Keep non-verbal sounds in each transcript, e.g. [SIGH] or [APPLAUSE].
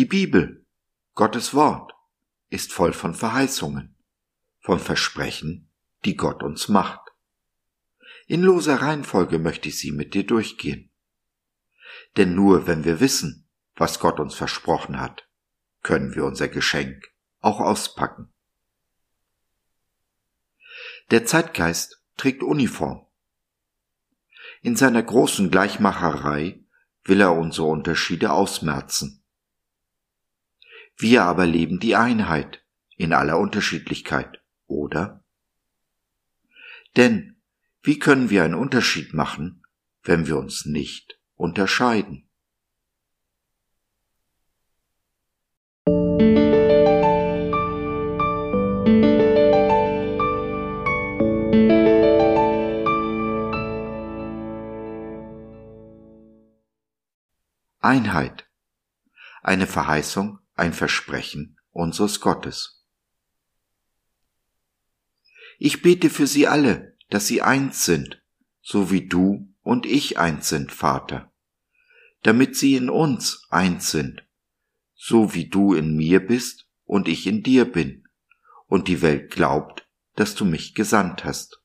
Die Bibel, Gottes Wort, ist voll von Verheißungen, von Versprechen, die Gott uns macht. In loser Reihenfolge möchte ich sie mit dir durchgehen. Denn nur wenn wir wissen, was Gott uns versprochen hat, können wir unser Geschenk auch auspacken. Der Zeitgeist trägt Uniform. In seiner großen Gleichmacherei will er unsere Unterschiede ausmerzen. Wir aber leben die Einheit in aller Unterschiedlichkeit, oder? Denn wie können wir einen Unterschied machen, wenn wir uns nicht unterscheiden? Einheit. Eine Verheißung, ein Versprechen unseres Gottes. Ich bete für sie alle, dass sie eins sind, so wie du und ich eins sind, Vater, damit sie in uns eins sind, so wie du in mir bist und ich in dir bin, und die Welt glaubt, dass du mich gesandt hast.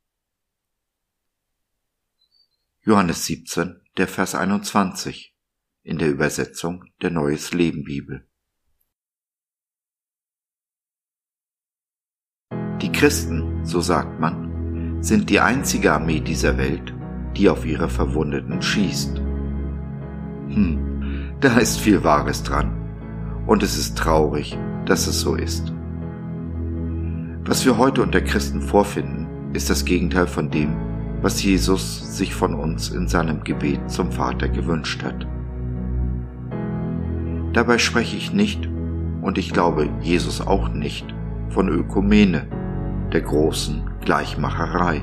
Johannes 17, der Vers 21 in der Übersetzung der Neues Leben Bibel. Die Christen, so sagt man, sind die einzige Armee dieser Welt, die auf ihre Verwundeten schießt. Hm, da ist viel Wahres dran. Und es ist traurig, dass es so ist. Was wir heute unter Christen vorfinden, ist das Gegenteil von dem, was Jesus sich von uns in seinem Gebet zum Vater gewünscht hat. Dabei spreche ich nicht, und ich glaube Jesus auch nicht, von Ökumene, der großen Gleichmacherei.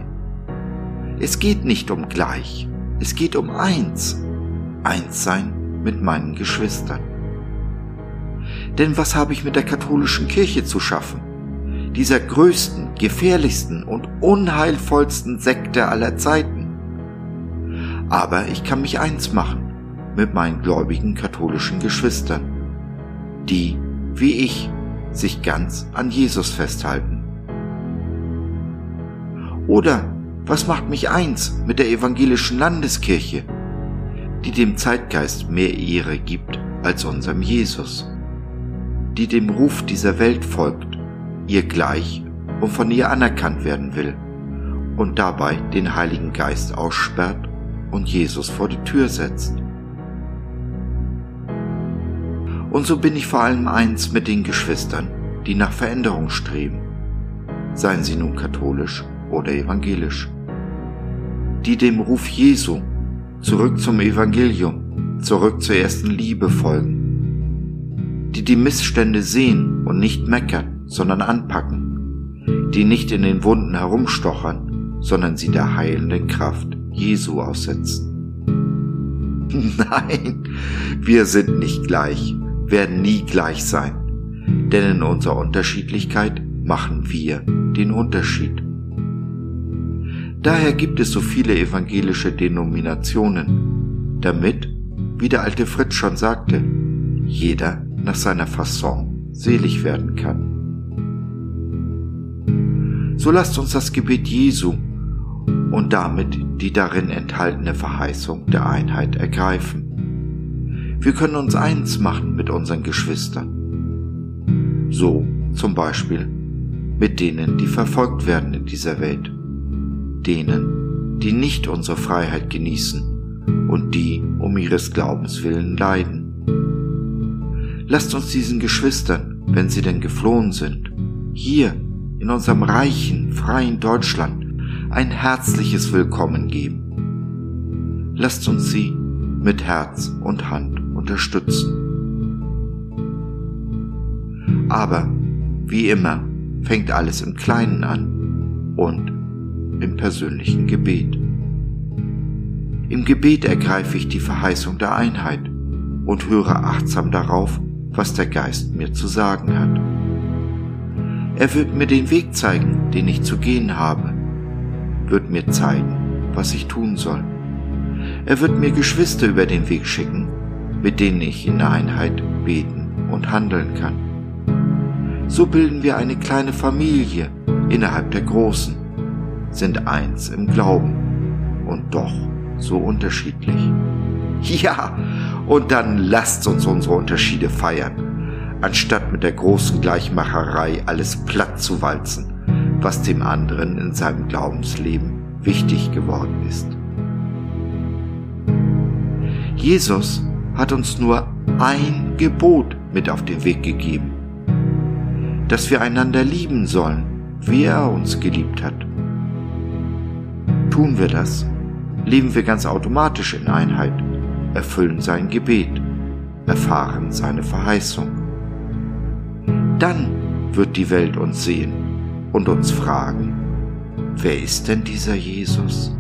Es geht nicht um gleich, es geht um eins, eins sein mit meinen Geschwistern. Denn was habe ich mit der katholischen Kirche zu schaffen? Dieser größten, gefährlichsten und unheilvollsten Sekte aller Zeiten. Aber ich kann mich eins machen mit meinen gläubigen katholischen Geschwistern, die, wie ich, sich ganz an Jesus festhalten. Oder was macht mich eins mit der evangelischen Landeskirche, die dem Zeitgeist mehr Ehre gibt als unserem Jesus, die dem Ruf dieser Welt folgt, ihr gleich und von ihr anerkannt werden will und dabei den Heiligen Geist aussperrt und Jesus vor die Tür setzt. Und so bin ich vor allem eins mit den Geschwistern, die nach Veränderung streben, seien sie nun katholisch oder evangelisch, die dem Ruf Jesu zurück zum Evangelium, zurück zur ersten Liebe folgen, die die Missstände sehen und nicht meckern, sondern anpacken, die nicht in den Wunden herumstochern, sondern sie der heilenden Kraft Jesu aussetzen. [LAUGHS] Nein, wir sind nicht gleich, werden nie gleich sein, denn in unserer Unterschiedlichkeit machen wir den Unterschied. Daher gibt es so viele evangelische Denominationen, damit, wie der alte Fritz schon sagte, jeder nach seiner Fasson selig werden kann. So lasst uns das Gebet Jesu und damit die darin enthaltene Verheißung der Einheit ergreifen. Wir können uns eins machen mit unseren Geschwistern. So zum Beispiel mit denen, die verfolgt werden in dieser Welt, denen, die nicht unsere Freiheit genießen und die um ihres Glaubens willen leiden. Lasst uns diesen Geschwistern, wenn sie denn geflohen sind, hier in unserem reichen, freien Deutschland ein herzliches Willkommen geben. Lasst uns sie mit Herz und Hand unterstützen. Aber wie immer fängt alles im Kleinen an und im persönlichen Gebet. Im Gebet ergreife ich die Verheißung der Einheit und höre achtsam darauf, was der Geist mir zu sagen hat. Er wird mir den Weg zeigen, den ich zu gehen habe, wird mir zeigen, was ich tun soll. Er wird mir Geschwister über den Weg schicken, mit denen ich in Einheit beten und handeln kann. So bilden wir eine kleine Familie innerhalb der großen, sind eins im Glauben und doch so unterschiedlich. [LAUGHS] Ja, und dann lasst uns unsere Unterschiede feiern, anstatt mit der großen Gleichmacherei alles platt zu walzen, was dem anderen in seinem Glaubensleben wichtig geworden ist. Jesus hat uns nur ein Gebot mit auf den Weg gegeben, dass wir einander lieben sollen, wie er uns geliebt hat. Tun wir das, leben wir ganz automatisch in Einheit, erfüllen sein Gebet, erfahren seine Verheißung. Dann wird die Welt uns sehen und uns fragen, wer ist denn dieser Jesus?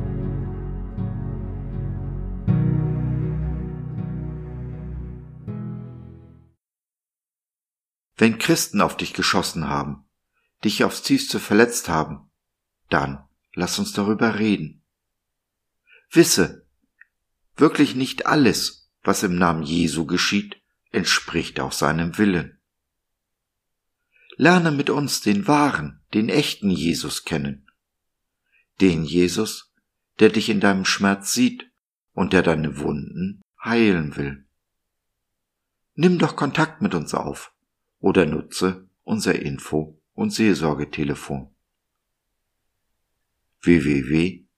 Wenn Christen auf dich geschossen haben, dich aufs tiefste verletzt haben, dann lass uns darüber reden. Wisse, wirklich nicht alles, was im Namen Jesu geschieht, entspricht auch seinem Willen. Lerne mit uns den wahren, den echten Jesus kennen. Den Jesus, der dich in deinem Schmerz sieht und der deine Wunden heilen will. Nimm doch Kontakt mit uns auf oder nutze unser Info- und Seelsorgetelefon www.gott.biz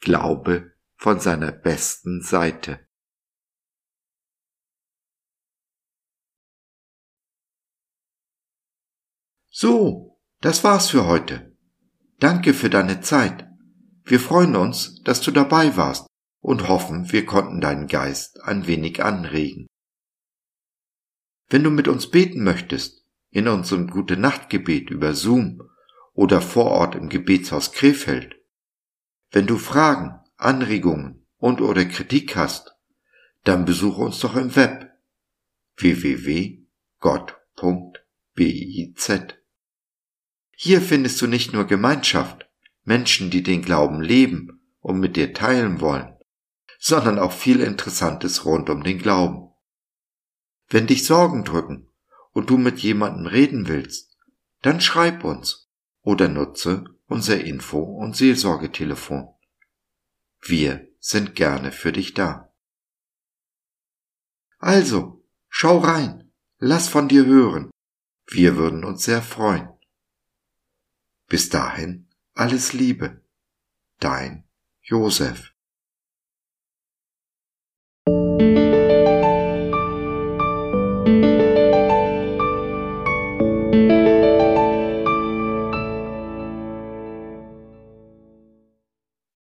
Glaube von seiner besten Seite. So, das war's für heute. Danke für deine Zeit. Wir freuen uns, dass du dabei warst und hoffen, wir konnten deinen Geist ein wenig anregen. Wenn du mit uns beten möchtest, in unserem Gute Nachtgebet über Zoom oder vor Ort im Gebetshaus Krefeld, wenn du Fragen, Anregungen und oder Kritik hast, dann besuche uns doch im Web www.gott.biz. Hier findest du nicht nur Gemeinschaft, Menschen, die den Glauben leben und mit dir teilen wollen, sondern auch viel Interessantes rund um den Glauben. Wenn dich Sorgen drücken und du mit jemandem reden willst, dann schreib uns oder nutze unser Info- und Seelsorgetelefon. Wir sind gerne für dich da. Also, schau rein, lass von dir hören. Wir würden uns sehr freuen. Bis dahin alles Liebe. Dein Josef.